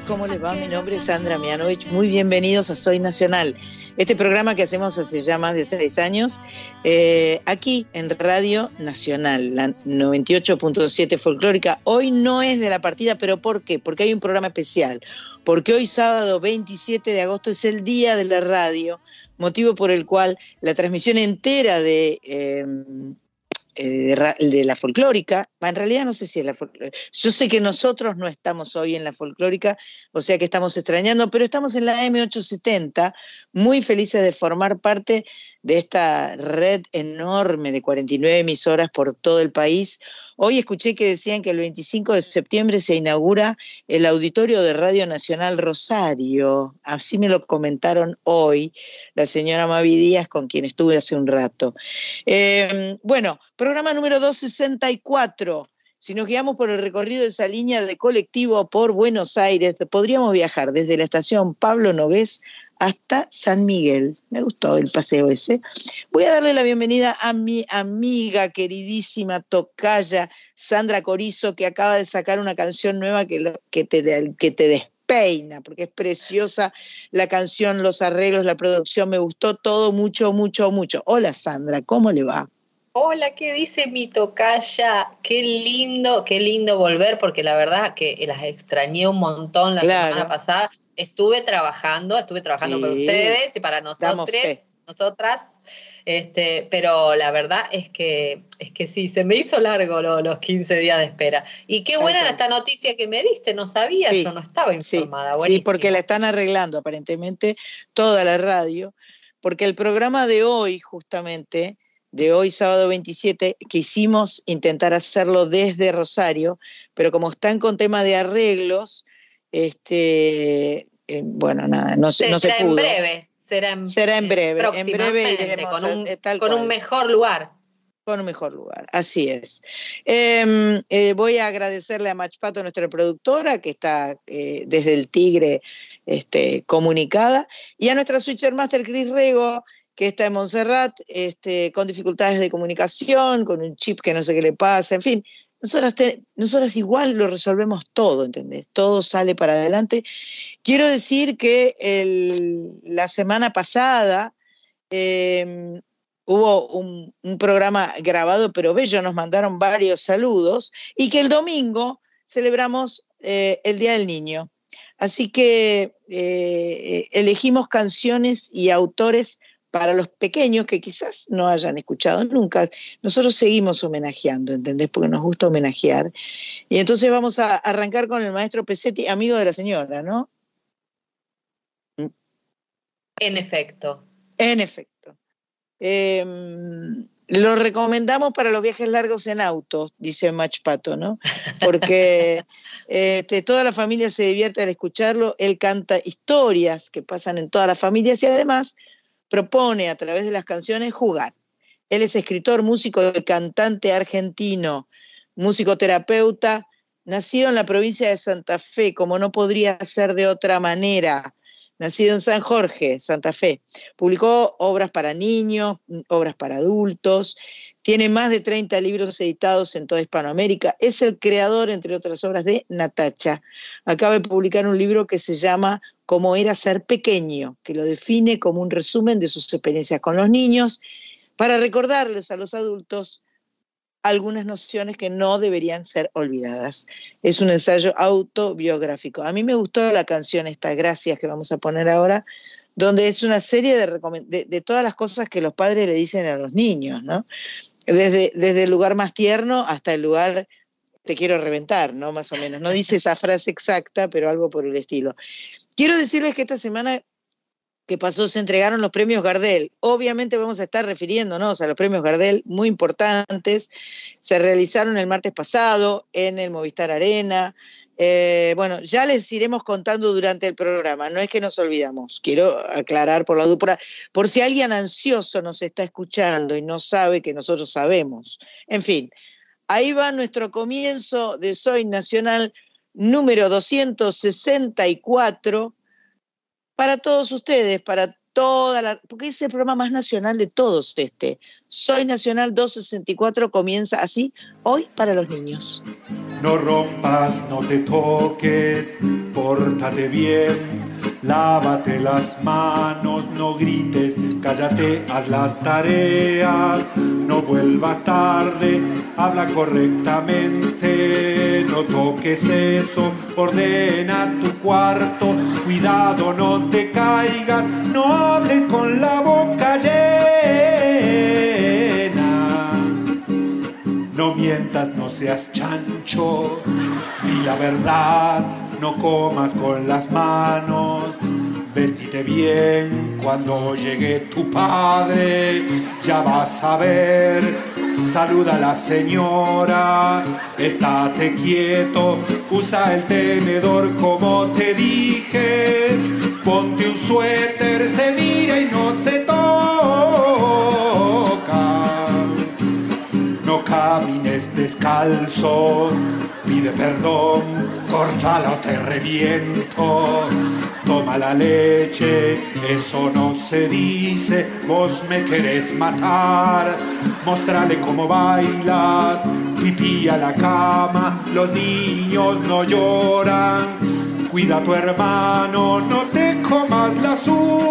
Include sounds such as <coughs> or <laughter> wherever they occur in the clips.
¿cómo les va? Mi nombre es Sandra Mianovich. Muy bienvenidos a Soy Nacional, este programa que hacemos hace ya más de seis años, eh, aquí en Radio Nacional, la 98.7 folclórica. Hoy no es de la partida, pero ¿por qué? Porque hay un programa especial. Porque hoy sábado 27 de agosto es el Día de la Radio, motivo por el cual la transmisión entera de... Eh, eh, de, la folclórica, en realidad no sé si es la folclórica, yo sé que nosotros no estamos hoy en la folclórica, o sea que estamos extrañando, pero estamos en la M870, muy felices de formar parte de esta red enorme de 49 emisoras por todo el país, Hoy escuché que decían que el 25 de septiembre se inaugura el auditorio de Radio Nacional Rosario. Así me lo comentaron hoy la señora Mavi Díaz, con quien estuve hace un rato. Em, bueno, programa número 264. Si nos guiamos por el recorrido de esa línea de colectivo por Buenos Aires, podríamos viajar desde la estación Pablo Nogués hasta San Miguel. Me gustó el paseo ese. Voy a darle la bienvenida a mi amiga queridísima tocaya Sandra Corizo, que acaba de sacar una canción nueva que, que, te, que te despeina, porque es preciosa la canción, los arreglos, la producción. Me gustó todo mucho, mucho, mucho. Hola Sandra, ¿cómo le va? Hola, ¿qué dice mi tocaya? Qué lindo, qué lindo volver, porque la verdad que las extrañé un montón la semana pasada estuve trabajando, estuve trabajando para ustedes y para nosotros, nosotras, este, pero la verdad es que, es que sí, se me hizo largo los 15 días de espera. Y qué buena esta noticia que me diste, no sabía, yo no estaba informada. Sí, porque la están arreglando aparentemente toda la radio, porque el programa de hoy, justamente, de hoy sábado 27, quisimos intentar hacerlo desde Rosario, pero como están con tema de arreglos, este, eh, bueno, nada, no, se, no se pudo. en breve. Será en, será en breve. En breve iremos con un, con un mejor lugar con un mejor lugar. Así es. Em, eh, voy a agradecerle a Machpato, nuestra productora, que está eh, desde el Tigre este, comunicada, y a nuestra Switcher Master Chris Rego, que está en Montserrat, este, con dificultades de comunicación, con un chip que no sé qué le pasa, en fin, nosotras, igual lo resolvemos todo, ¿entendés? Todo sale para adelante. Quiero decir que la semana pasada em, hubo un, programa grabado, pero bello, nos mandaron varios saludos, y que el domingo celebramos eh, el Día del Niño. Así que eh, elegimos canciones y autores para los pequeños que quizás no hayan escuchado nunca, nosotros seguimos homenajeando, ¿entendés? Porque nos gusta homenajear. Y entonces vamos a arrancar con el maestro Pesetti, amigo de la señora, ¿no? En efecto. En efecto. Em, lo recomendamos para los viajes largos en auto, dice Mach Pato, ¿no? Porque <laughs> este, toda la familia se divierte al escucharlo. Él canta historias que pasan en todas las familias y además propone a través de las canciones jugar. Él es escritor, músico y cantante argentino, musicoterapeuta, nacido en la provincia de Santa Fe, como no podría ser de otra manera, nacido en San Jorge, Santa Fe. Publicó obras para niños, obras para adultos, tiene más de 30 libros editados en toda Hispanoamérica. Es el creador, entre otras obras, de Natacha. Acaba de publicar un libro que se llama Cómo era ser pequeño, que lo define como un resumen de sus experiencias con los niños, para recordarles a los adultos algunas nociones que no deberían ser olvidadas. Es un ensayo autobiográfico. A mí me gustó la canción esta, Gracias, que vamos a poner ahora, donde es una serie de, de, todas las cosas que los padres le dicen a los niños, ¿no? Desde, desde el lugar más tierno hasta el lugar te quiero reventar, ¿no? Más o menos. No <laughs> dice esa frase exacta, pero algo por el estilo. Quiero decirles que esta semana que pasó se entregaron los premios Gardel. Obviamente vamos a estar refiriéndonos a los premios Gardel muy importantes. Se realizaron el martes pasado en el Movistar Arena. Eh, bueno, ya les iremos contando durante el programa, no es que nos olvidamos, quiero aclarar por la dupla, por si alguien ansioso nos está escuchando y no sabe que nosotros sabemos. En fin, ahí va nuestro comienzo de Soy Nacional número 264 para todos ustedes, para toda la, porque es el programa más nacional de todos este. Soy Nacional 264 comienza así, hoy para los niños. No rompas, no te toques, pórtate bien, lávate las manos, no grites, cállate, haz las tareas, no vuelvas tarde, habla correctamente, no toques eso, ordena tu cuarto, cuidado, no te caigas, no hables con la boca llena. No mientas, no seas chancho, di la verdad, no comas con las manos. Vestite bien cuando llegue tu padre, ya vas a ver. Saluda a la señora, estate quieto, usa el tenedor como te dije. Ponte un suéter, se mira y no se toca. Camines descalzo, pide perdón, córtala o te reviento. Toma la leche, eso no se dice, vos me querés matar. Mostrale cómo bailas, pipí a la cama, los niños no lloran. Cuida a tu hermano, no te comas las uñas,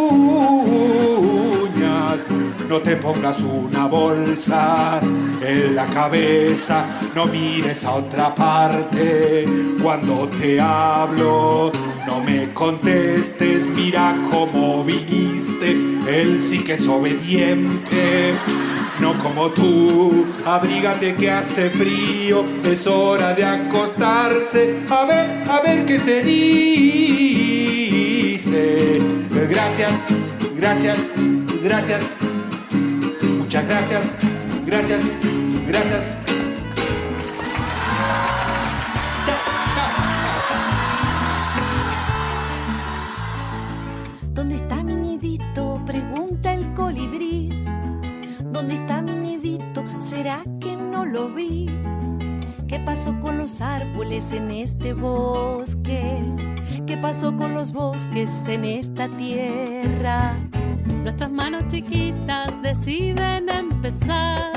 no te pongas una bolsa en la cabeza, no mires a otra parte cuando te hablo. No me contestes, mira cómo viniste, él sí que es obediente. No como tú, abrígate que hace frío, es hora de acostarse, a ver, a ver qué se dice. Gracias, gracias, gracias, muchas gracias, gracias, gracias. ¿Dónde está mi nidito? Pregunta el colibrí. ¿Dónde está mi nidito? ¿Será que no lo vi? ¿Qué pasó con los árboles en este bosque? ¿Qué pasó con los bosques en esta tierra? Nuestras manos chiquitas deciden empezar.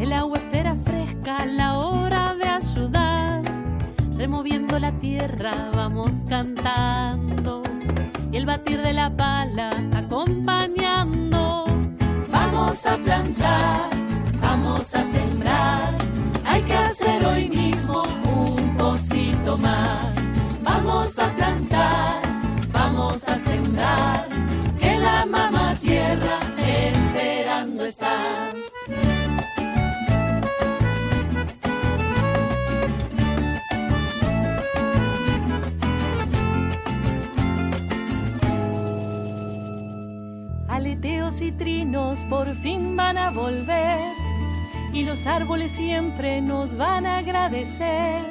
El agua espera fresca la hora de ayudar. Removiendo la tierra vamos cantando. Y el batir de la pala acompañando. Vamos a plantar, vamos a sembrar. Y trinos por fin van a volver y los árboles siempre nos van a agradecer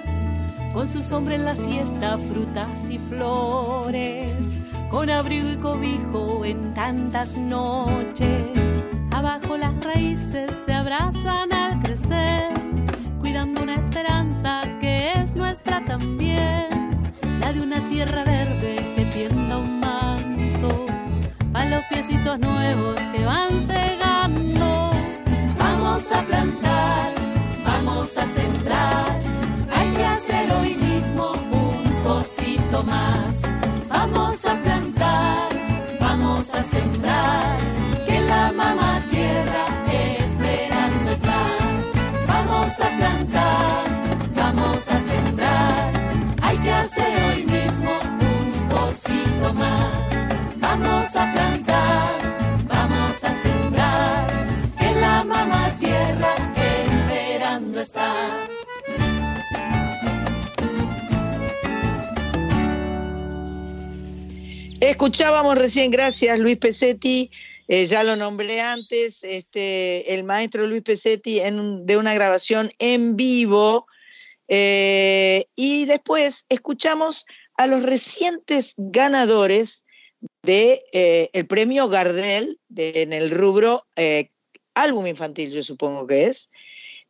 con su sombra en la siesta, frutas y flores, con abrigo y cobijo en tantas noches. Abajo las raíces se abrazan al crecer, cuidando una esperanza que es nuestra también, la de una tierra verde que tienda un los piecitos nuevos que van llegando. Vamos a plantar, vamos a sembrar, hay que hacer hoy mismo un cosito más. Vamos a plantar, vamos a sembrar, que la mamá tierra esperando está. Vamos a plantar, vamos a sembrar, hay que hacer hoy mismo un cosito más. Escuchábamos recién, gracias Luis Pesetti, eh, ya lo nombré antes, este, el maestro Luis Pesetti de una grabación en vivo. eh, y después escuchamos a los recientes ganadores del de, el premio Gardel de- en el rubro eh, álbum infantil, yo supongo que es.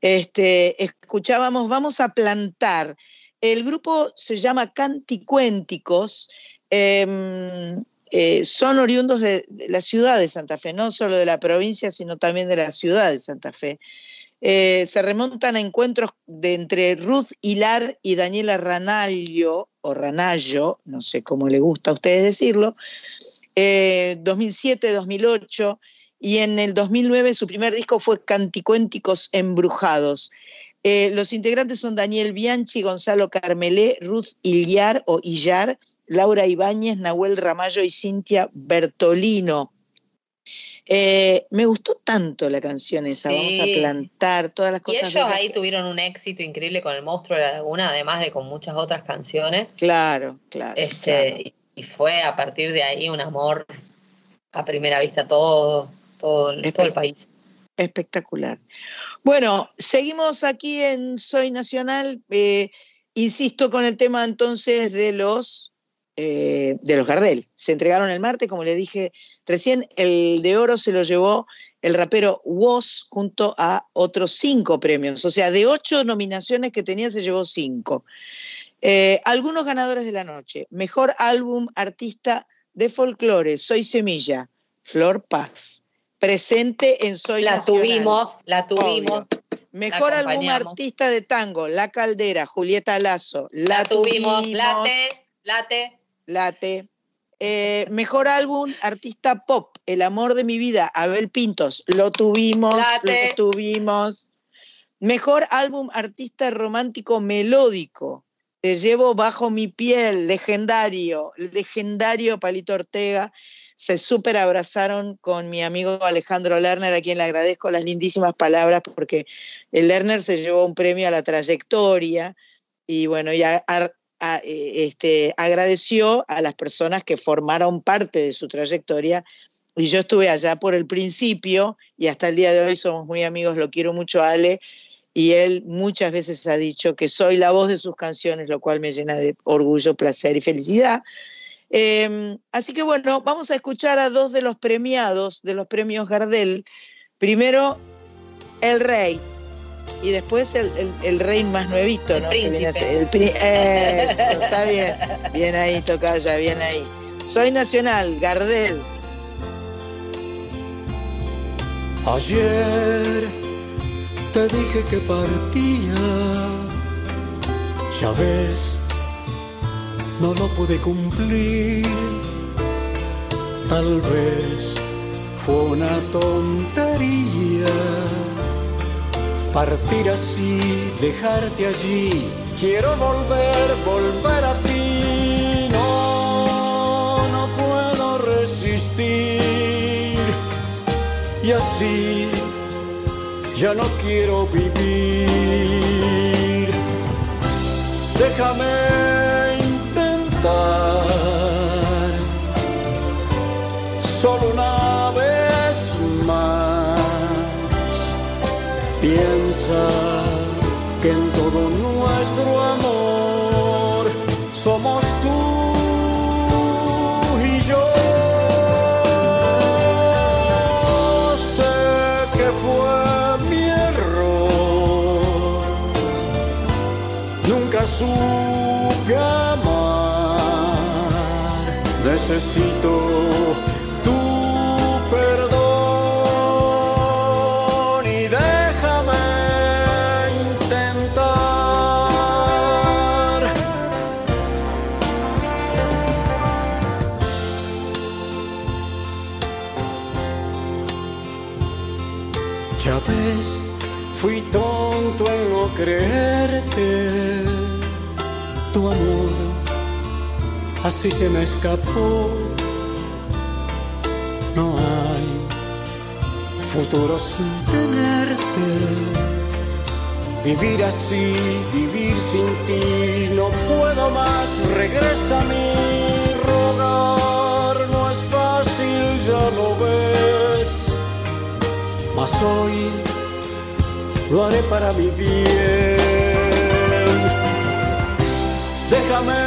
Este, escuchábamos Vamos a plantar. El grupo se llama Canticuénticos. Em, eh, son oriundos de, la ciudad de Santa Fe, no solo de la provincia, sino también de la ciudad de Santa Fe. Eh, se remontan a encuentros de entre Ruth Hilar y Daniela Ranallo, o Ranallo, no sé cómo le gusta a ustedes decirlo, 2007-2008, eh, y en el 2009 su primer disco fue Canticuénticos Embrujados. los integrantes son Daniel Bianchi, Gonzalo Carmelé, Ruth Illar o Illar, Laura Ibáñez, Nahuel Ramallo y Cintia Bertolino. Eh, me gustó tanto la canción esa, vamos a plantar todas las cosas. Y ellos ahí tuvieron un éxito increíble con El Monstruo de la Laguna, además de con muchas otras canciones. Claro, claro. Este, Y fue a partir de ahí un amor a primera vista todo, todo, todo el país. Espectacular. Bueno, seguimos aquí en Soy Nacional. Eh, insisto con el tema entonces de los eh, de los Gardel. Se entregaron el martes, como le dije recién, el de oro se lo llevó el rapero Woz junto a otros cinco premios. O sea, de ocho nominaciones que tenía, se llevó cinco. Eh, algunos ganadores de la noche. Mejor álbum artista de folclore, Soy Semilla, Flor Paz. Presente en Soy La tuvimos, la tuvimos. Mejor álbum artista de tango, La Caldera, Julieta Lazo. La, tuvimos, late, late. Late. Eh, mejor álbum, artista pop, El amor de mi vida, Abel Pintos. Lo tuvimos, lo tuvimos. Mejor álbum, artista romántico melódico. Te llevo bajo mi piel, legendario, legendario Palito Ortega. Se súper abrazaron con mi amigo Alejandro Lerner, a quien le agradezco las lindísimas palabras, porque el Lerner se llevó un premio a la trayectoria y bueno, ya eh, este, agradeció a las personas que formaron parte de su trayectoria. Y yo estuve allá por el principio y hasta el día de hoy somos muy amigos, lo quiero mucho Ale. Y él muchas veces ha dicho que soy la voz de sus canciones, lo cual me llena de orgullo, placer y felicidad. Em, así que bueno, vamos a escuchar a dos de los premiados de los premios Gardel. Primero, El Rey, y después el, el, rey más nuevito, ¿no? El eso, está bien. Bien ahí, Tocaya, bien ahí. Soy nacional, Gardel. Ayer te dije que partía, ya ves, no lo pude cumplir. Tal vez fue una tontería partir así, dejarte allí. Quiero volver, volver a ti. No, no puedo resistir. Y así ya no quiero vivir. Déjame intentar solo una 優しいと así se me escapó. No hay futuro sin tenerte. Vivir así, vivir sin ti, no puedo más, regresa a mí. Rogar no es fácil, ya lo ves, mas hoy lo haré para mi bien. Déjame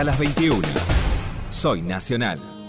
Hasta las 21. Soy Nacional.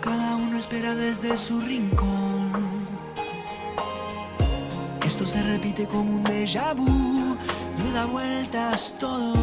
Cada uno espera desde su rincón. Esto se repite como un déjà vu, le da vueltas todo.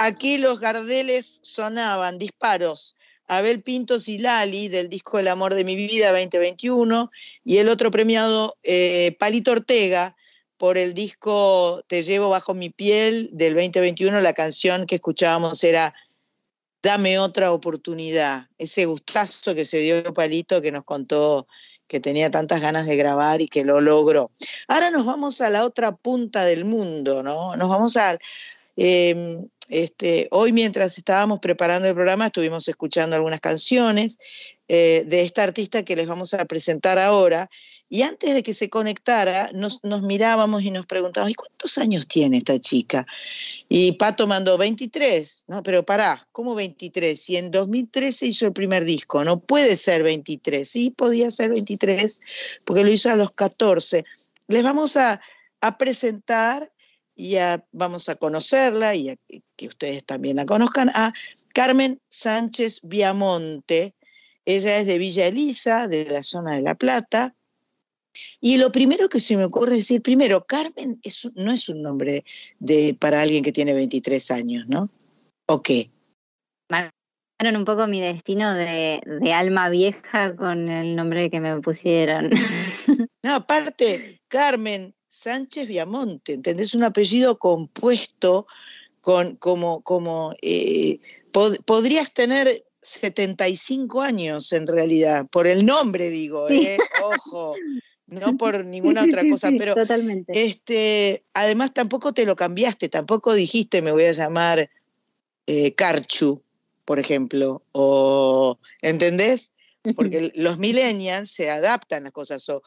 Aquí los gardeles sonaban, disparos. Abel Pintos y Lali del disco El amor de mi vida 2021 y el otro premiado eh, Palito Ortega por el disco Te llevo bajo mi piel del 2021. La canción que escuchábamos era Dame otra oportunidad. Ese gustazo que se dio Palito que nos contó que tenía tantas ganas de grabar y que lo logró. Ahora nos vamos a la otra punta del mundo, ¿no? Nos vamos a... eh, este, hoy mientras estábamos preparando el programa estuvimos escuchando algunas canciones eh, de esta artista que les vamos a presentar ahora y antes de que se conectara nos, nos mirábamos y nos preguntábamos, ¿y cuántos años tiene esta chica? Y Pato mandó 23, no, pero pará, ¿cómo 23? Y en 2013 hizo el primer disco, no puede ser 23, sí, podía ser 23, porque lo hizo a los 14. les vamos a, presentar y vamos a conocerla y que ustedes también la conozcan a Carmen Sánchez Viamonte. Ella es de Villa Elisa, de la zona de La Plata. Y lo primero que se me ocurre decir, primero, Carmen no es un nombre de, para alguien que tiene 23 años, ¿no? ¿O qué? Marcaron un poco mi destino de, de, alma vieja con el nombre que me pusieron. <laughs> No, aparte, Carmen Sánchez Viamonte, ¿entendés? Un apellido compuesto con como, como eh, podrías tener 75 años en realidad, por el nombre digo, ¿eh? ojo, no por ninguna otra cosa, pero totalmente. este, además tampoco te lo cambiaste, tampoco dijiste me voy a llamar eh, Carchu, por ejemplo, o ¿entendés? <laughs> Porque los millennials se adaptan a las cosas, o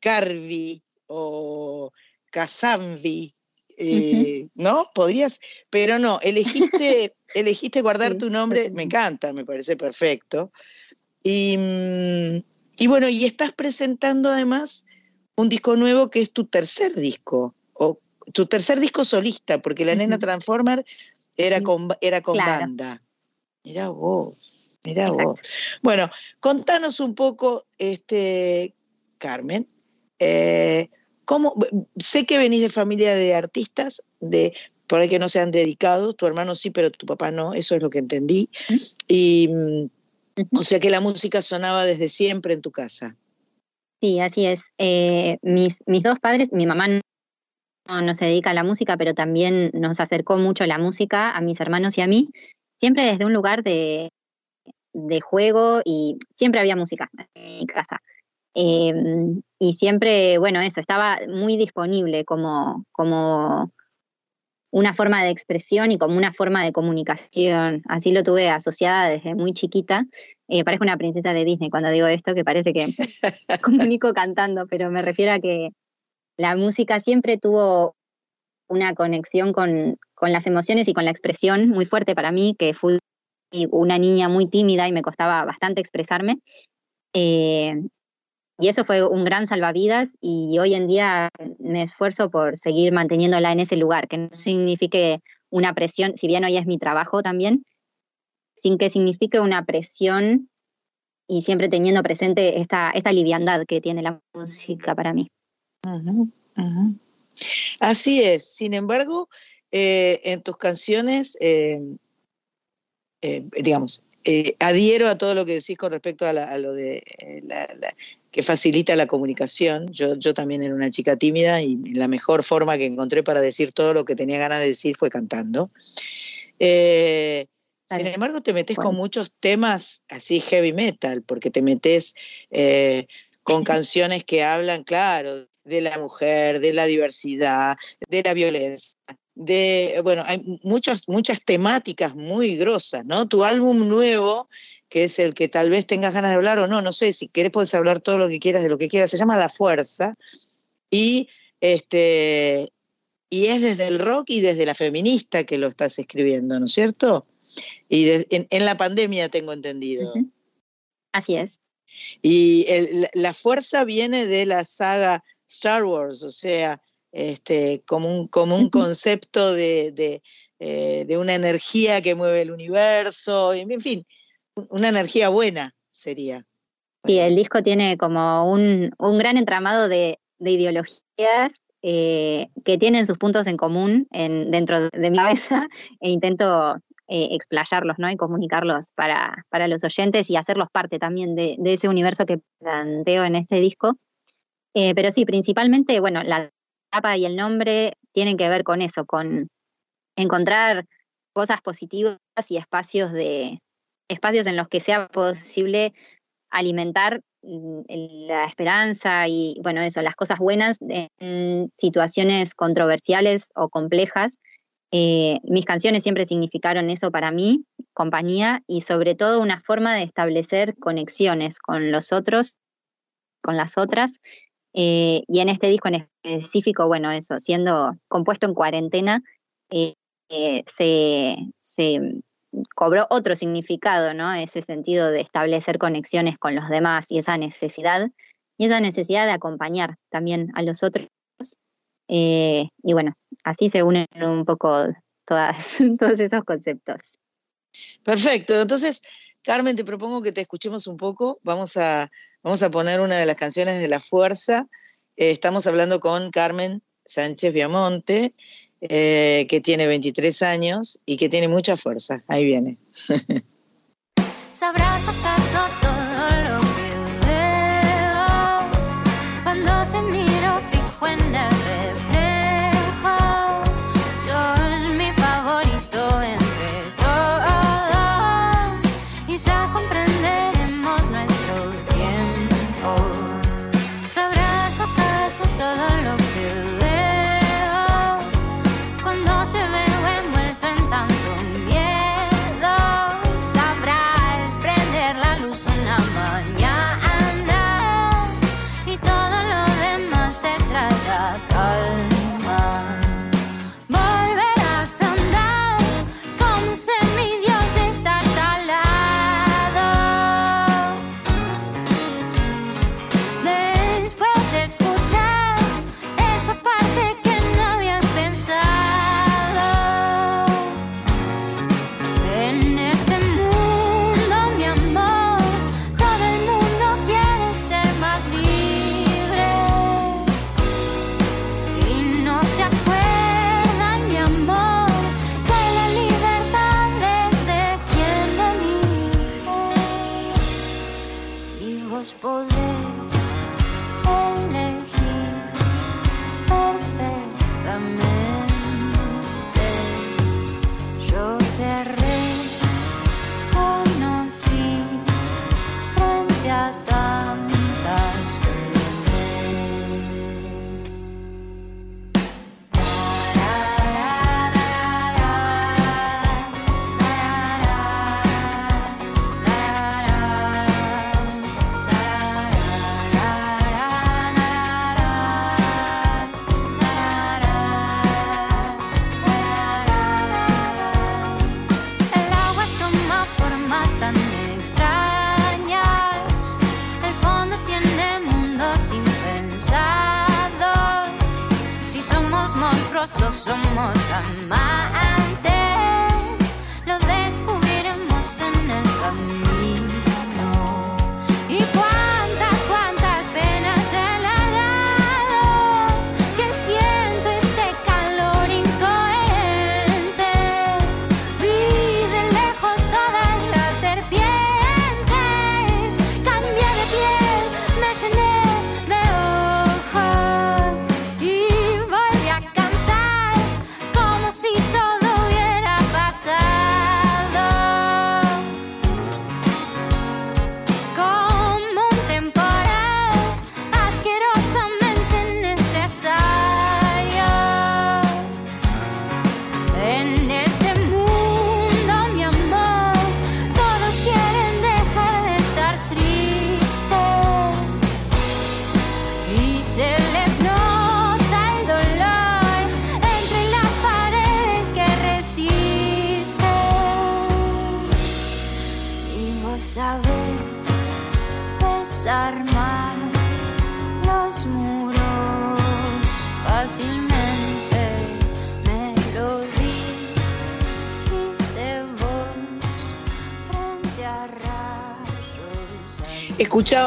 Carvi, o Casamvi, eh, ¿no? Podrías, pero no, elegiste, <laughs> elegiste guardar tu nombre, me encanta, me parece perfecto. Y, mm, y, bueno, y estás presentando además un disco nuevo que es tu tercer disco, o tu tercer disco solista, porque La Nena Transformer era con, era con banda. Mira vos, mira vos. Bueno, contanos un poco, este, Carmen, eh, ¿Cómo? Sé que venís de familia de artistas, de por ahí que no se han dedicado, tu hermano sí, pero tu papá no, eso es lo que entendí. Y o sea que la música sonaba desde siempre en tu casa. Sí, así es. Eh, mis, mis dos padres, mi mamá no, se dedica a la música, pero también nos acercó mucho la música a mis hermanos y a mí, siempre desde un lugar de, de juego y siempre había música en mi casa. Em, y siempre, bueno, eso, estaba muy disponible como, como una forma de expresión y como una forma de comunicación. Así lo tuve asociada desde muy chiquita. Eh, parezco una princesa de Disney cuando digo esto, que parece que <laughs> comunico cantando, pero me refiero a que la música siempre tuvo una conexión con, con las emociones y con la expresión muy fuerte para mí, que fui una niña muy tímida y me costaba bastante expresarme. Eh, y eso fue un gran salvavidas y hoy en día me esfuerzo por seguir manteniéndola en ese lugar, que no signifique una presión, si bien hoy es mi trabajo también, sin que signifique una presión y siempre teniendo presente esta, esta liviandad que tiene la música para mí. Así es, sin embargo, eh, en tus canciones, eh, eh, digamos, adhiero a todo lo que decís con respecto a, lo de la, que facilita la comunicación. Yo, yo también era una chica tímida y la mejor forma que encontré para decir todo lo que tenía ganas de decir fue cantando. Eh, sin embargo, te metes con muchos temas así heavy metal, porque te metes eh, con <laughs> canciones que hablan, claro, de la mujer, de la diversidad, de la violencia, de, bueno, hay muchas, muchas temáticas muy grosas, ¿no? Tu álbum nuevo que es el que tal vez tengas ganas de hablar o no, no sé, si querés puedes hablar todo lo que quieras de lo que quieras, se llama La Fuerza y, este, y es desde el rock y desde la feminista que lo estás escribiendo, ¿no es cierto? Y en, la pandemia tengo entendido. Así es. Y la fuerza viene de la saga Star Wars, o sea, este, como, un, como un concepto de, de, eh, de, una energía que mueve el universo, en fin, una energía buena sería. Sí, el disco tiene como un, gran entramado de, ideologías eh, que tienen sus puntos en común en, dentro de mi <laughs> cabeza e intento eh, explayarlos ¿no? y comunicarlos para, para, los oyentes y hacerlos parte también de, ese universo que planteo en este disco. Eh, pero sí, principalmente, bueno, la tapa y el nombre tienen que ver con eso, con encontrar cosas positivas y espacios de, espacios en los que sea posible alimentar mm, la esperanza y, bueno, eso, las cosas buenas en situaciones controversiales o complejas. Eh, mis canciones siempre significaron eso para mí, compañía y sobre todo una forma de establecer conexiones con los otros, con las otras. Eh, y en este disco en específico, bueno, eso, siendo compuesto en cuarentena, eh, se, se cobró otro significado, ¿no? Ese sentido de establecer conexiones con los demás y esa necesidad, y esa necesidad de acompañar también a los otros Eh, y bueno, así se unen un poco <laughs> todos esos conceptos. Perfecto, entonces, Carmen, te propongo que te escuchemos un poco. Vamos a, vamos a poner una de las canciones de La Fuerza. Eh, estamos hablando con Carmen Sánchez Viamonte, eh, que tiene 23 años y que tiene mucha fuerza. Ahí viene. <laughs> ¿Sabrás acaso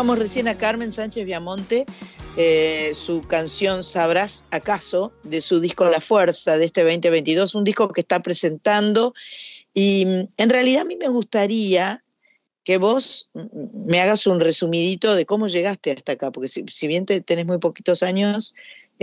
Escuchábamos recién a Carmen Sánchez Viamonte, eh, su canción Sabrás acaso, de su disco La Fuerza de este 2022, un disco que está presentando. Y mm, en realidad a mí me gustaría que vos mm, me hagas un resumidito de cómo llegaste hasta acá, porque si, si bien te- tenés muy poquitos años,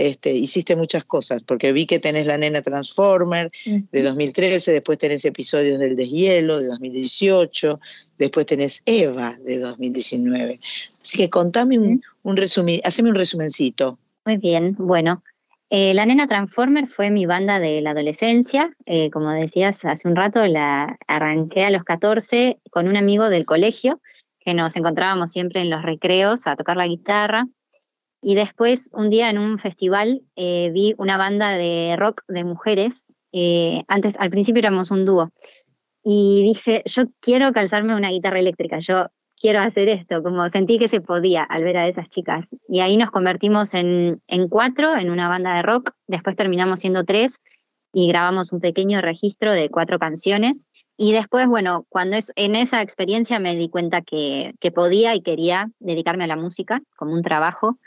este, hiciste muchas cosas, porque vi que tenés la nena Transformer de 2013, después tenés episodios del deshielo de 2018, después tenés Eva de 2019. Así que contame un, un resumen, haceme un resumencito. Muy bien, bueno. eh, la Nena Transformer fue mi banda de la adolescencia. eh, como decías hace un rato, la arranqué a los 14 con un amigo del colegio, que nos encontrábamos siempre en los recreos a tocar la guitarra. Y después, un día en un festival, eh, vi una banda de rock de mujeres. eh, antes, al principio éramos un dúo. Y dije, yo quiero calzarme una guitarra eléctrica, yo quiero hacer esto, como sentí que se podía al ver a esas chicas. Y ahí nos convertimos en, en cuatro, en una banda de rock, después terminamos siendo tres y grabamos un pequeño registro de cuatro canciones. Y después, bueno, cuando es, en esa experiencia me di cuenta que, que podía y quería dedicarme a la música como un trabajo.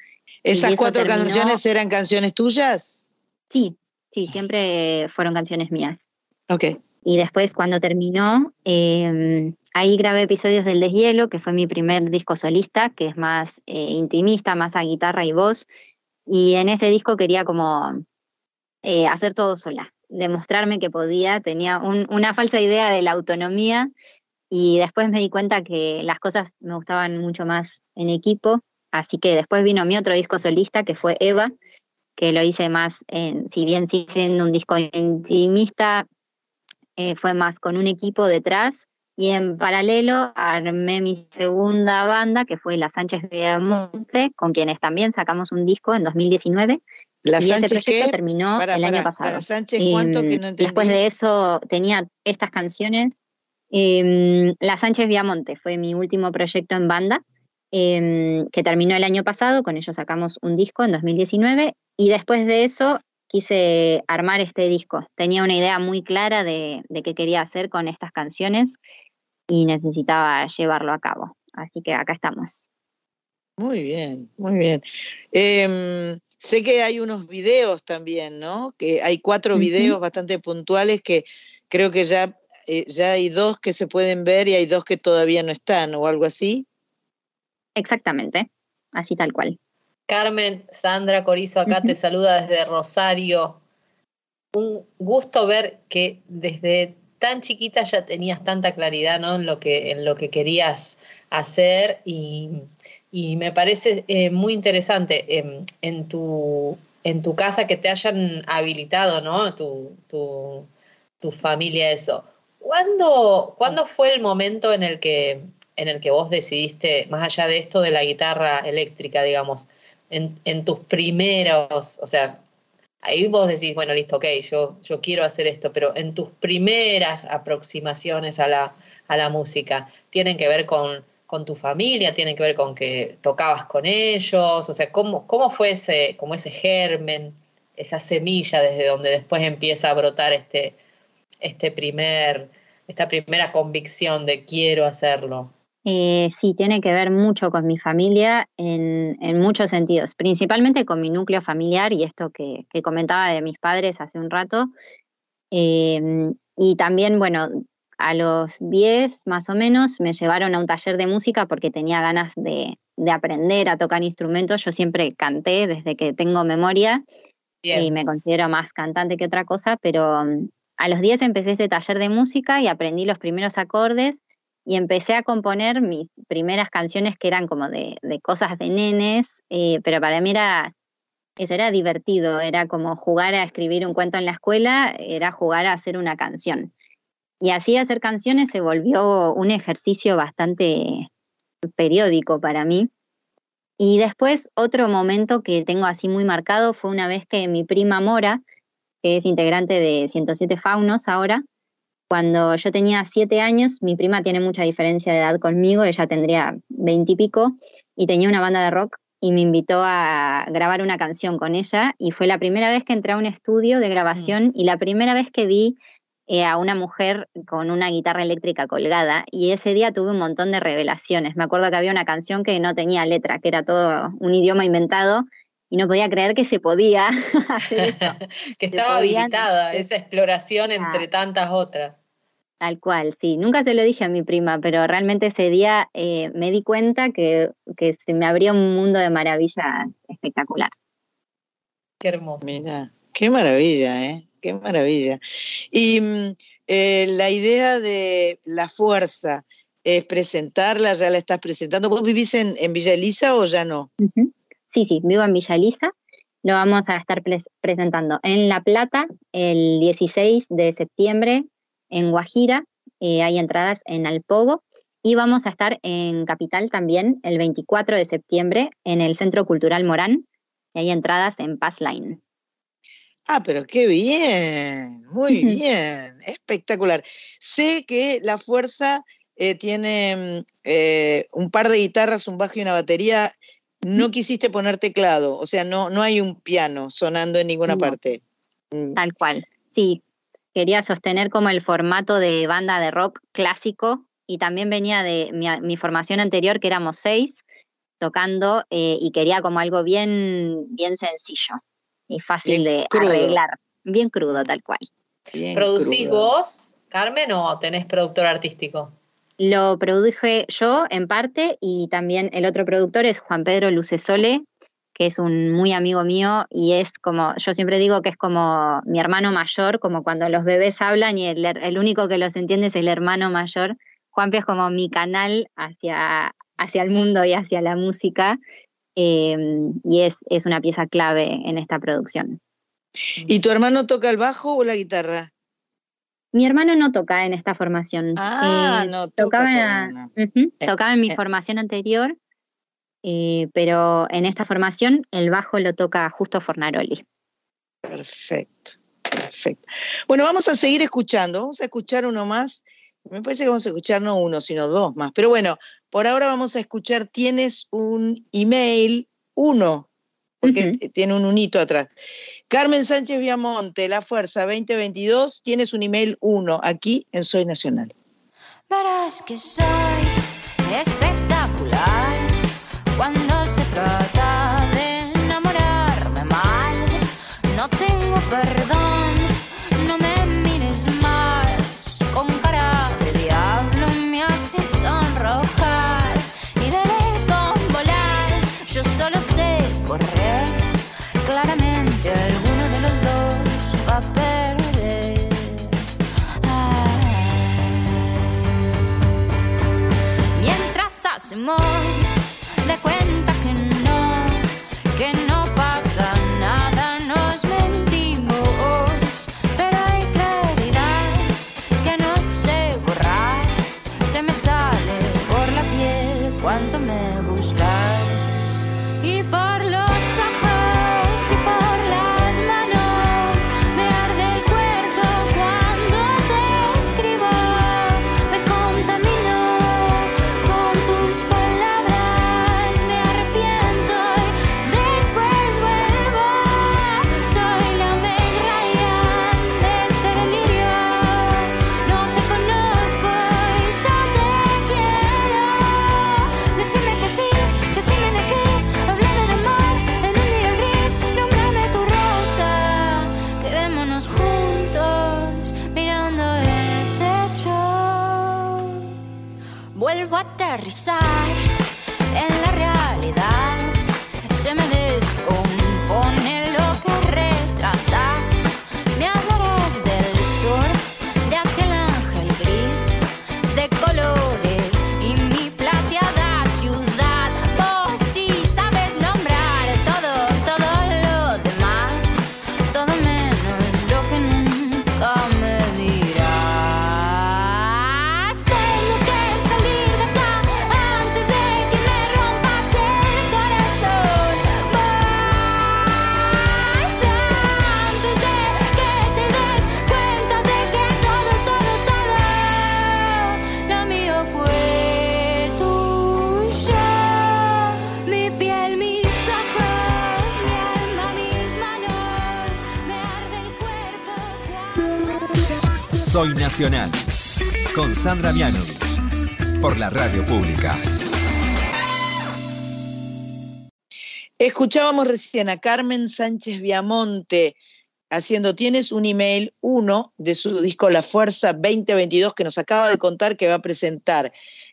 ¿Esas cuatro canciones eran canciones tuyas? Sí, sí, siempre fueron canciones mías. Ok. Y después cuando terminó, eh, ahí grabé episodios del Deshielo, que fue mi primer disco solista, que es más eh, intimista, más a guitarra y voz. Y en ese disco quería como eh, hacer todo sola, demostrarme que podía, tenía un, una falsa idea de la autonomía y después me di cuenta que las cosas me gustaban mucho más en equipo, así que después vino mi otro disco solista que fue Eva, que lo hice más, en, si bien sí siendo un disco intimista, eh, fue más con un equipo detrás y en paralelo armé mi segunda banda que fue La Sánchez Viamonte, con quienes también sacamos un disco en 2019 ¿La y Sánchez ese proyecto qué? terminó Para, el para, año pasado. ¿La Sánchez cuánto Em, que no entendí? Después de eso tenía estas canciones. Em, la Sánchez Viamonte fue mi último proyecto en banda, em, que terminó el año pasado. Con ellos sacamos un disco en 2019 y después de eso quise armar este disco. Tenía una idea muy clara de, de qué quería hacer con estas canciones y necesitaba llevarlo a cabo. Así que acá estamos. Muy bien, muy bien. Em, sé que hay unos videos también, ¿no? Que hay cuatro videos bastante puntuales que creo que ya, eh, ya hay dos que se pueden ver y hay dos que todavía no están o algo así. Exactamente, así tal cual. Carmen, Sandra Corizo acá te saluda desde Rosario. Un gusto ver que desde tan chiquita ya tenías tanta claridad ¿no? en, lo que, en lo que querías hacer y, y me parece eh, muy interesante em, en, tu, en tu casa que te hayan habilitado, ¿no? Tu, tu, tu familia eso. ¿Cuándo, ¿Cuándo fue el momento en el que en el que vos decidiste, más allá de esto de la guitarra eléctrica, digamos, en, tus primeros, o sea, ahí vos decís, bueno, listo, ok, yo, yo quiero hacer esto, pero en tus primeras aproximaciones a la, a la música, ¿tienen que ver con, con tu familia? ¿Tienen que ver con que tocabas con ellos? O sea, ¿cómo, cómo fue ese, como ese germen, esa semilla desde donde después empieza a brotar este, este primer, esta primera convicción de quiero hacerlo? Eh, sí, tiene que ver mucho con mi familia en, en muchos sentidos, principalmente con mi núcleo familiar y esto que, que comentaba de mis padres hace un rato. Eh, y también, bueno, a los 10 más o menos me llevaron a un taller de música porque tenía ganas de, de aprender a tocar instrumentos. Yo siempre canté desde que tengo memoria Bien. y me considero más cantante que otra cosa, pero mm, a los 10 empecé ese taller de música y aprendí los primeros acordes y empecé a componer mis primeras canciones que eran como de, de cosas de nenes, eh, pero para mí era, eso era divertido, era como jugar a escribir un cuento en la escuela, era jugar a hacer una canción. Y así hacer canciones se volvió un ejercicio bastante periódico para mí. Y después otro momento que tengo así muy marcado fue una vez que mi prima Mora, que es integrante de 107 Faunos ahora, cuando yo tenía siete años, mi prima tiene mucha diferencia de edad conmigo, ella tendría veintipico y, y tenía una banda de rock y me invitó a grabar una canción con ella y fue la primera vez que entré a un estudio de grabación mm. y la primera vez que vi eh, a una mujer con una guitarra eléctrica colgada y ese día tuve un montón de revelaciones. Me acuerdo que había una canción que no tenía letra, que era todo un idioma inventado y no podía creer que se podía <laughs> hacer eso. <laughs> que estaba habilitada esa exploración entre tantas otras. Tal cual, sí. Nunca se lo dije a mi prima, pero realmente ese día eh, me di cuenta que, que, se me abrió un mundo de maravillas espectacular. Qué hermoso. Mira, qué maravilla, ¿eh? Qué maravilla. Y eh, la idea de la fuerza es presentarla, ya la estás presentando. ¿Vos vivís en, en Villa Elisa o ya no? Uh -huh. Sí, sí, vivo en Villa Elisa. Lo vamos a estar presentando en La Plata el 16 de septiembre en Guajira, eh, hay entradas en Alpogo y vamos a estar en Capital también el 24 de septiembre en el Centro Cultural Morán, y hay entradas en Pass Line. Ah, pero qué bien, muy bien, espectacular. Sé que la fuerza eh, tiene eh, un par de guitarras, un bajo y una batería. No quisiste poner teclado, o sea, no, no hay un piano sonando en ninguna No. parte. Mm, Tal cual. Sí, quería sostener como el formato de banda de rock clásico y también venía de mi, mi formación anterior, que éramos seis, tocando eh, y quería como algo bien, bien sencillo y fácil Bien de crudo. arreglar. Bien crudo, tal cual. bien ¿Producís crudo. vos, Carmen, o tenés productor artístico? Lo produje yo en parte y también el otro productor es Juan Pedro Lucesole, que es un muy amigo mío y es como, yo siempre digo que es como mi hermano mayor, como cuando los bebés hablan y el, el único que los entiende es el hermano mayor. Juanpi es como mi canal hacia, hacia el mundo y hacia la música eh, y es, es una pieza clave en esta producción. ¿Y tu hermano toca el bajo o la guitarra? Mi hermano no toca en esta formación. Ah, Eh, no toca tocaba, en- Eh, tocaba en mi eh. formación anterior, eh, pero en esta formación el bajo lo toca justo Fornaroli. Perfecto, perfecto. Bueno, vamos a seguir escuchando. Vamos a escuchar uno más. Me parece que vamos a escuchar no uno, sino dos más. Pero bueno, por ahora vamos a escuchar. Tienes un email, uno, porque tiene un unito atrás. Carmen Sánchez Viamonte, La Fuerza 2022. Tienes un email, uno, aquí en Soy Nacional. Verás que soy espectacular cuando se trata de enamorarme mal. No tengo perdón, no me mires más. Con cara de diablo me haces sonrojar y daré con volar. Yo solo sé correr, claramente alguno de los dos va a perder. Mientras hacemos Con Sandra Mianovich. Por la radio pública. Escuchábamos recién a Carmen Sánchez Viamonte haciendo Tienes un email uno de su disco La Fuerza 2022 que nos acaba de contar que va a presentar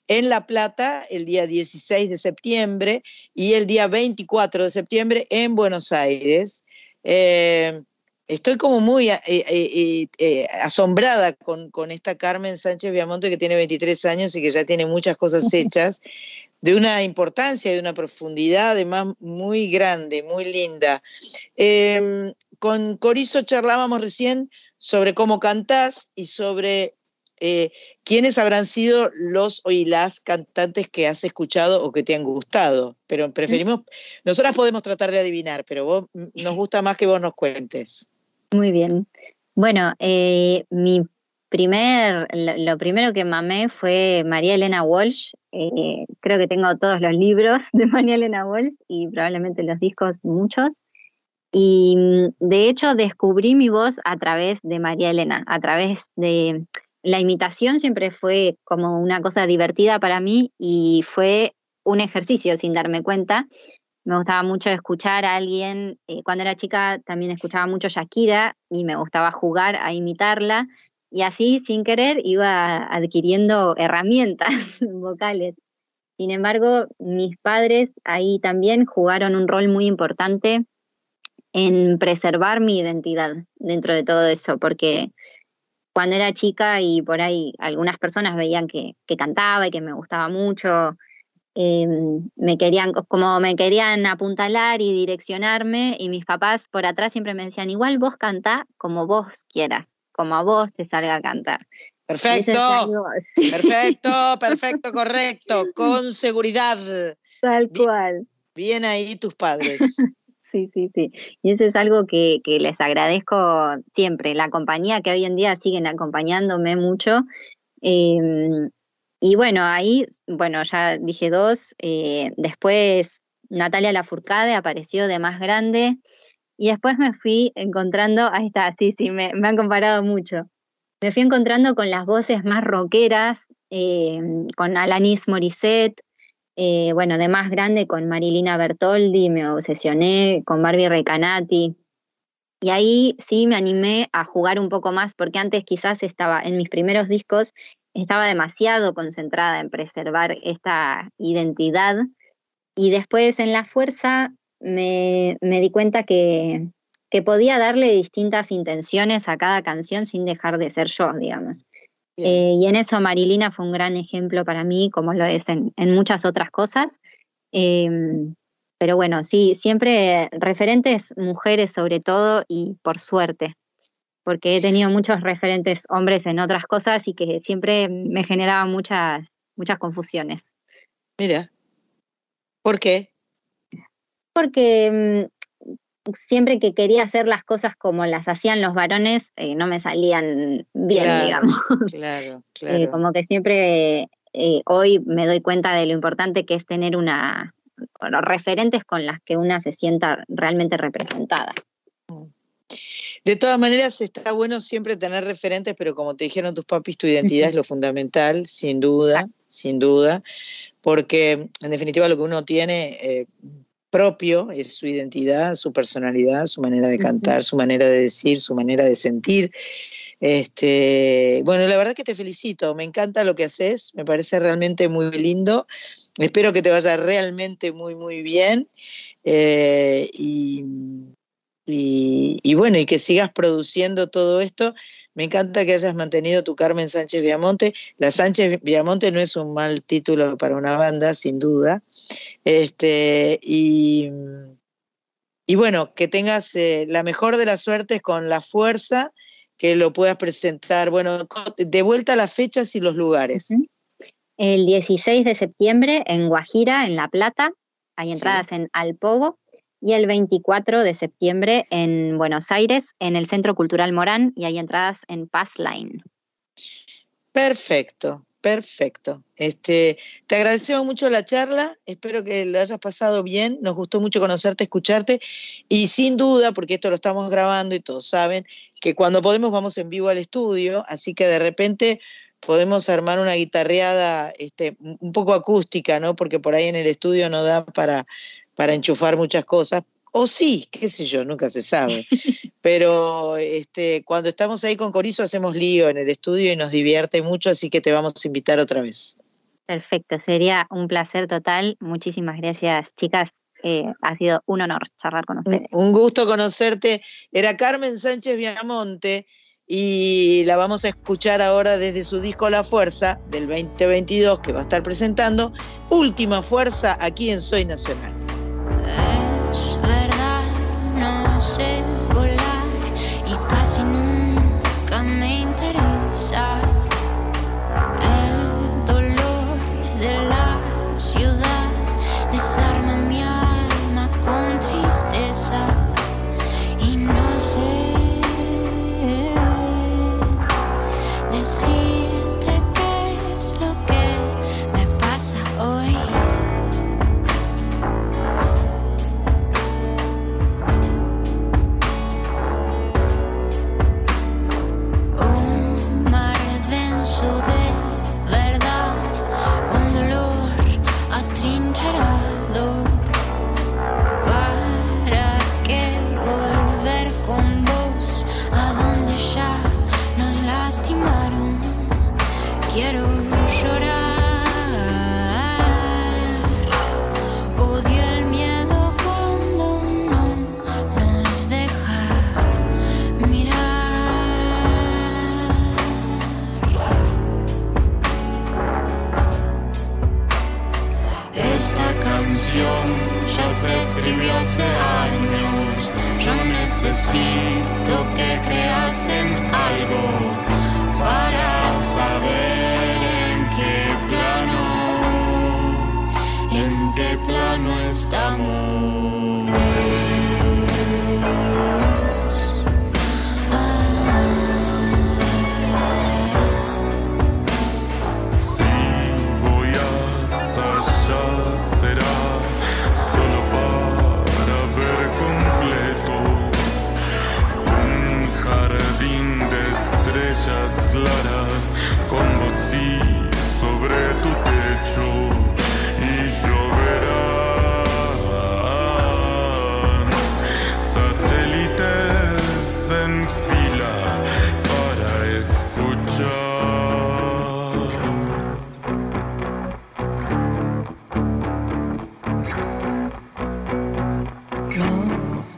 en La Plata el día 16 de septiembre y el día 24 de septiembre en Buenos Aires. Eh, estoy como muy eh, eh, eh, asombrada con, con esta Carmen Sánchez Viamonte que tiene 23 años y que ya tiene muchas cosas hechas de una importancia y de una profundidad además muy grande, muy linda. Eh, con Corizo charlábamos recién sobre cómo cantás y sobre quiénes habrán sido los o y las cantantes que has escuchado o que te han gustado. Pero preferimos, nosotras podemos tratar de adivinar, pero vos nos gusta más que vos nos cuentes. Muy bien. Bueno, eh, mi primer, lo, primero que mamé fue María Elena Walsh. Eh, creo que tengo todos los libros <laughs> de María Elena Walsh y probablemente los discos muchos. Y mm, de hecho descubrí mi voz a través de María Elena, a través de la imitación siempre fue como una cosa divertida para mí y fue un ejercicio sin darme cuenta. Me gustaba mucho escuchar a alguien, eh, cuando era chica también escuchaba mucho Shakira y me gustaba jugar a imitarla y así sin querer iba adquiriendo herramientas <laughs> vocales. Sin embargo, mis padres ahí también jugaron un rol muy importante en preservar mi identidad dentro de todo eso, porque cuando era chica y por ahí algunas personas veían que, que cantaba y que me gustaba mucho, eh, me querían, como me querían apuntalar y direccionarme, y mis papás por atrás siempre me decían, igual vos cantá como vos quieras, como a vos te salga a cantar. Perfecto, <laughs> perfecto, perfecto, correcto, con seguridad. Tal cual. Bien ahí tus padres. <laughs> Sí, sí, sí. Y eso es algo que, que, les agradezco siempre, la compañía que hoy en día siguen acompañándome mucho. Eh, y bueno, ahí, bueno, ya dije dos. Eh, después Natalia Lafourcade apareció de más grande. Y después me fui encontrando, ahí está, sí, sí, me, han comparado mucho. Me fui encontrando con las voces más rockeras, eh, con Alanis Morissette, eh, bueno, de más grande con Marilina Bertoldi, me obsesioné con Barbie Recanati. Y ahí sí me animé a jugar un poco más, porque antes quizás estaba, en mis primeros discos, estaba demasiado concentrada en preservar esta identidad. Y después en La Fuerza me, me di cuenta que, que podía darle distintas intenciones a cada canción sin dejar de ser yo, digamos. Eh, y en eso Marilina fue un gran ejemplo para mí, como lo es en, en muchas otras cosas. Eh, pero bueno, sí, siempre referentes mujeres sobre todo y por suerte, porque he tenido muchos referentes hombres en otras cosas y que siempre me generaban muchas, muchas confusiones. Mira, ¿por qué? Porque siempre que quería hacer las cosas como las hacían los varones, eh, no me salían bien, Claro, digamos. <laughs> Claro, Eh, claro. como que siempre eh, hoy me doy cuenta de lo importante que es tener una bueno, referentes con las que una se sienta realmente representada. De todas maneras, está bueno siempre tener referentes, pero como te dijeron tus papis, tu identidad es lo fundamental, sin duda, sin duda, porque en definitiva lo que uno tiene eh, propio es su identidad, su personalidad, su manera de cantar, su manera de decir, su manera de sentir. Este, bueno, la verdad que te felicito, me encanta lo que haces, me parece realmente muy lindo. Espero que te vaya realmente muy, muy bien. eh, y, y, y bueno, y que sigas produciendo todo esto. Me encanta que hayas mantenido tu Carmen Sánchez Viamonte. La Sánchez Viamonte no es un mal título para una banda, sin duda. Este, y, y bueno, que tengas eh, la mejor de las suertes con la fuerza, que lo puedas presentar. Bueno, de vuelta a las fechas y los lugares. El 16 de septiembre en Guajira, en La Plata, hay entradas en Alpogo. Y el 24 de septiembre en Buenos Aires, en el Centro Cultural Morán, y hay entradas en Pass Line. Perfecto, perfecto. Este, te agradecemos mucho la charla, espero que lo hayas pasado bien, nos gustó mucho conocerte, escucharte y sin duda, porque esto lo estamos grabando y todos saben, que cuando podemos vamos en vivo al estudio, así que de repente podemos armar una guitarreada este, un poco acústica, ¿no? Porque por ahí en el estudio no da para, para enchufar muchas cosas. O sí, qué sé yo, nunca se sabe. <laughs> Pero este, cuando estamos ahí con Corizo hacemos lío en el estudio y nos divierte mucho, así que te vamos a invitar otra vez. Perfecto, sería un placer total. Muchísimas gracias, chicas. Eh, ha sido un honor charlar con ustedes. Un gusto conocerte. Era Carmen Sánchez Viamonte y la vamos a escuchar ahora desde su disco La Fuerza del 2022 que va a estar presentando Última Fuerza aquí en Soy Nacional. Es verdad,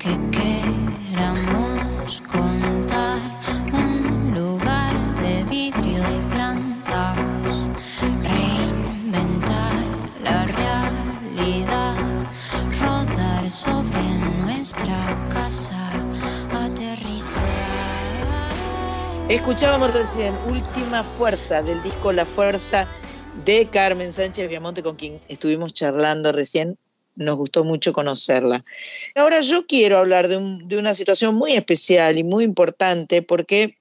podemos contar un lugar de vidrio y plantas, reinventar la realidad, rodar sobre nuestra casa, aterrizar. Escuchábamos recién Última Fuerza del disco La Fuerza de Carmen Sánchez Viamonte, con quien estuvimos charlando recién. Nos gustó mucho conocerla. Ahora yo quiero hablar de, un- de una situación muy especial y muy importante porque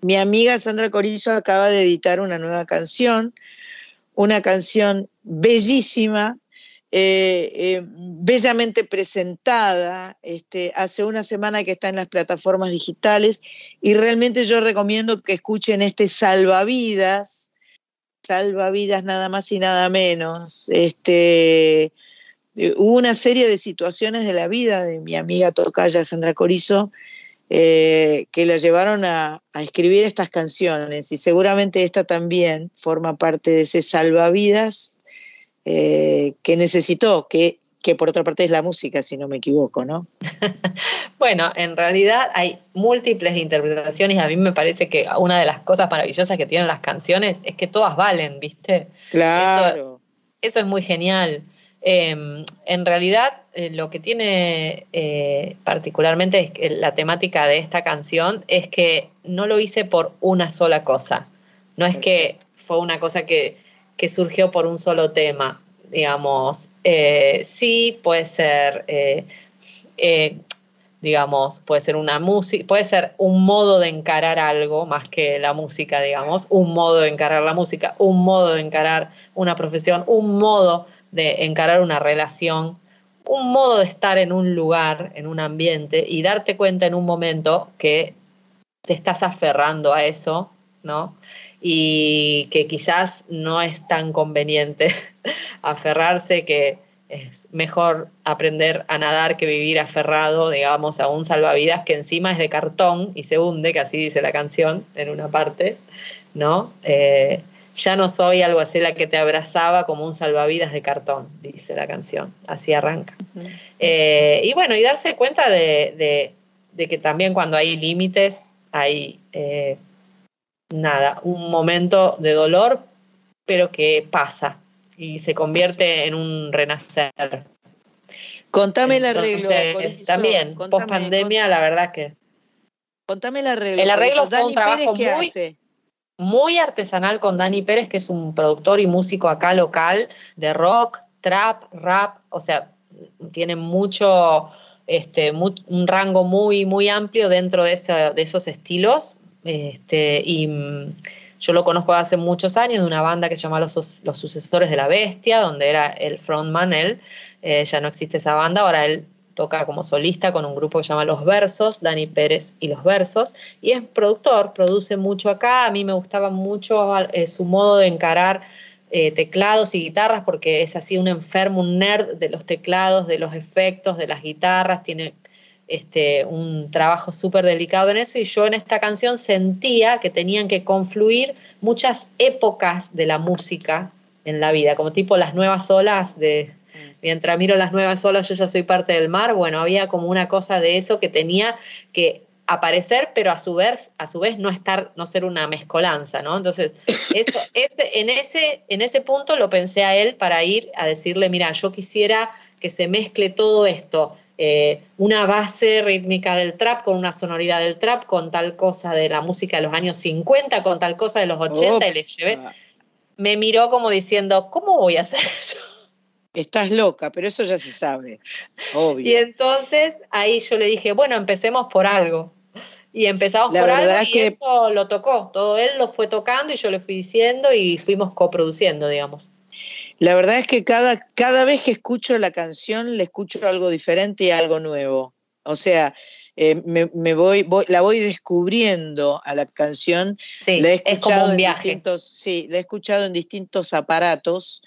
mi amiga Sandra Corizo acaba de editar una nueva canción, una canción bellísima, eh, eh, bellamente presentada, este, hace una semana que está en las plataformas digitales y realmente yo recomiendo que escuchen este Salvavidas, Salvavidas nada más y nada menos. Este, eh, hubo una serie de situaciones de la vida de mi amiga Tocaya Sandra Corizo eh, que la llevaron a, a escribir estas canciones y seguramente esta también forma parte de ese salvavidas eh, que necesitó, que, que por otra parte es la música, si no me equivoco, ¿no? <laughs> Bueno, en realidad hay múltiples interpretaciones y a mí me parece que una de las cosas maravillosas que tienen las canciones es que todas valen, ¿viste? Claro. Eso es muy genial. Eh, en realidad, eh, lo que tiene eh, particularmente es que la temática de esta canción es que no lo hice por una sola cosa. No es que fue una cosa que, que surgió por un solo tema, digamos. Eh, sí, puede ser, digamos, puede ser una música, puede ser un modo de encarar algo más que la música, digamos, un modo de encarar la música, un modo de encarar una profesión, un modo de encarar una relación, un modo de estar en un lugar, en un ambiente y darte cuenta en un momento que te estás aferrando a eso, ¿no? Y que quizás no es tan conveniente <laughs> aferrarse, que es mejor aprender a nadar que vivir aferrado, digamos, a un salvavidas que encima es de cartón y se hunde, que así dice la canción en una parte, ¿no? Eh, ya no soy algo así la que te abrazaba como un salvavidas de cartón, dice la canción, así arranca. Eh, y bueno, y darse cuenta de, de- de que también cuando hay límites, hay eh, nada, un momento de dolor, pero que pasa y se convierte en un renacer. Contame el arreglo. También, contame, post pandemia, la verdad que Contame el arreglo. El arreglo fue un Dani trabajo Pérez, ¿qué muy- hace? Muy artesanal con Dani Pérez, que es un productor y músico acá local de rock, trap, rap, o sea, tiene mucho, este, un rango muy, muy amplio dentro de, esa- de esos estilos. Este, y mm, yo lo conozco hace muchos años de una banda que se llama Los, Los Sucesores de la Bestia, donde era el frontman él. Eh, ya no existe esa banda, ahora él toca como solista con un grupo que se llama Los Versos, Dani Pérez y Los Versos, y es productor, produce mucho acá, a mí me gustaba mucho eh, su modo de encarar eh, teclados y guitarras, porque es así un enfermo, un nerd de los teclados, de los efectos, de las guitarras, tiene este, un trabajo súper delicado en eso, y yo en esta canción sentía que tenían que confluir muchas épocas de la música en la vida, como tipo las nuevas olas de, mientras miro las nuevas olas yo ya soy parte del mar, bueno, había como una cosa de eso que tenía que aparecer, pero a su vez, a su vez no estar, no ser una mezcolanza, ¿no? Entonces, <coughs> eso, ese, en ese, en ese punto lo pensé a él para ir a decirle, mira, yo quisiera que se mezcle todo esto, eh, una base rítmica del trap con una sonoridad del trap, con tal cosa de la música de los años 50, con tal cosa de los 80, y le llevé, me miró como diciendo, ¿cómo voy a hacer eso? Estás loca, pero eso ya se sabe. Obvio. Y entonces ahí yo le dije, bueno, empecemos por algo. Y empezamos La por algo y que- eso lo tocó. Todo él lo fue tocando y yo le fui diciendo y fuimos coproduciendo, digamos. La verdad es que cada, cada vez que escucho la canción le escucho algo diferente y algo nuevo. O sea, eh, me, me voy, voy- la voy descubriendo a la canción. Sí, la he es como un en viaje. distintos, sí, la he escuchado en distintos aparatos,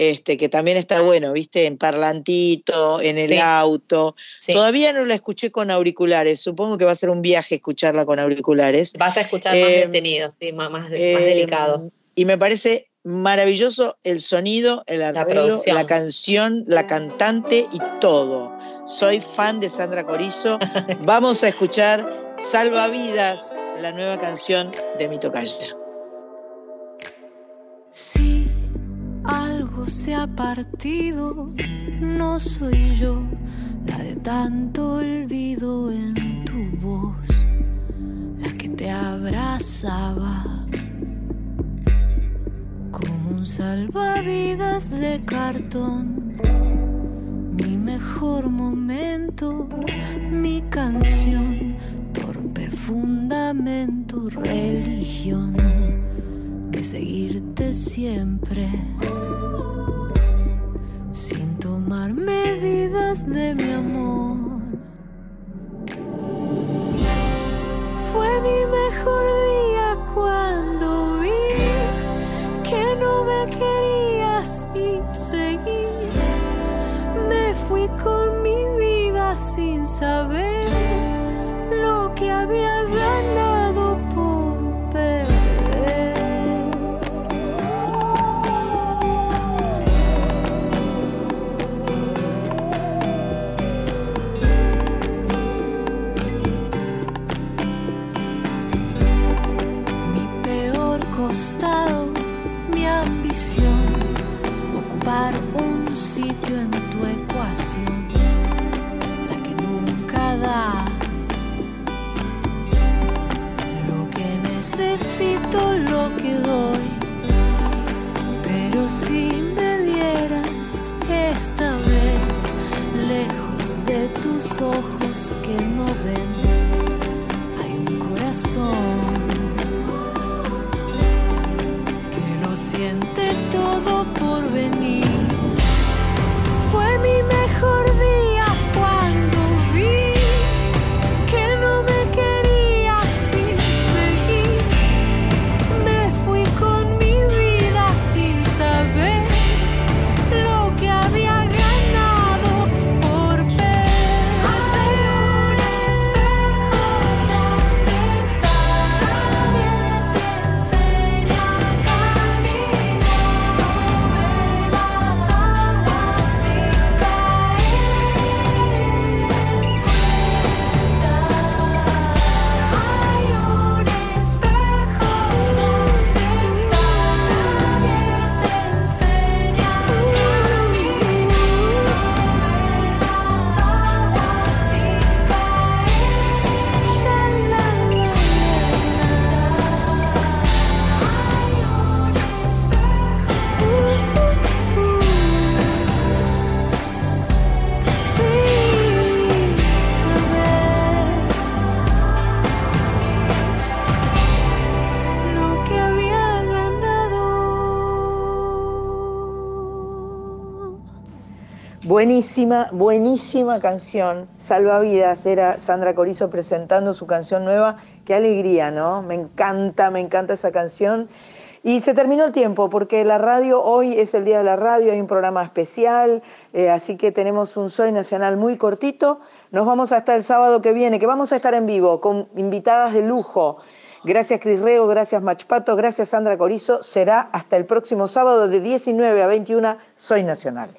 este, que también está bueno, viste, en parlantito, en el Sí. auto. Sí. Todavía no la escuché con auriculares. Supongo que va a ser un viaje escucharla con auriculares. Vas a escuchar más Eh, detenido, sí, más, más, más Eh, delicado. Y me parece maravilloso el sonido, el arreglo, la, canción, la cantante y todo. Soy fan de Sandra Corizo. <laughs> Vamos a escuchar Salvavidas, la nueva canción de mi tocaya. Si algo se ha partido, no soy yo la de tanto olvido en tu voz, la que te abrazaba como un salvavidas de cartón. Mi mejor momento, mi canción, torpe fundamento, religión de seguirte siempre tomar medidas de mi amor. Fue mi mejor día cuando vi que no me querías y seguí. Me fui con mi vida sin saber tus Buenísima, buenísima canción. Salvavidas era Sandra Corizo presentando su canción nueva. Qué alegría, ¿no? Me encanta, me encanta esa canción. Y se terminó el tiempo porque la radio, hoy es el día de la radio, hay un programa especial, eh, así que tenemos un Soy Nacional muy cortito. Nos vamos hasta el sábado que viene, que vamos a estar en vivo con invitadas de lujo. Gracias Cris Rego, gracias Machpato, gracias Sandra Corizo. Será hasta el próximo sábado de 19 a 21, Soy Nacional.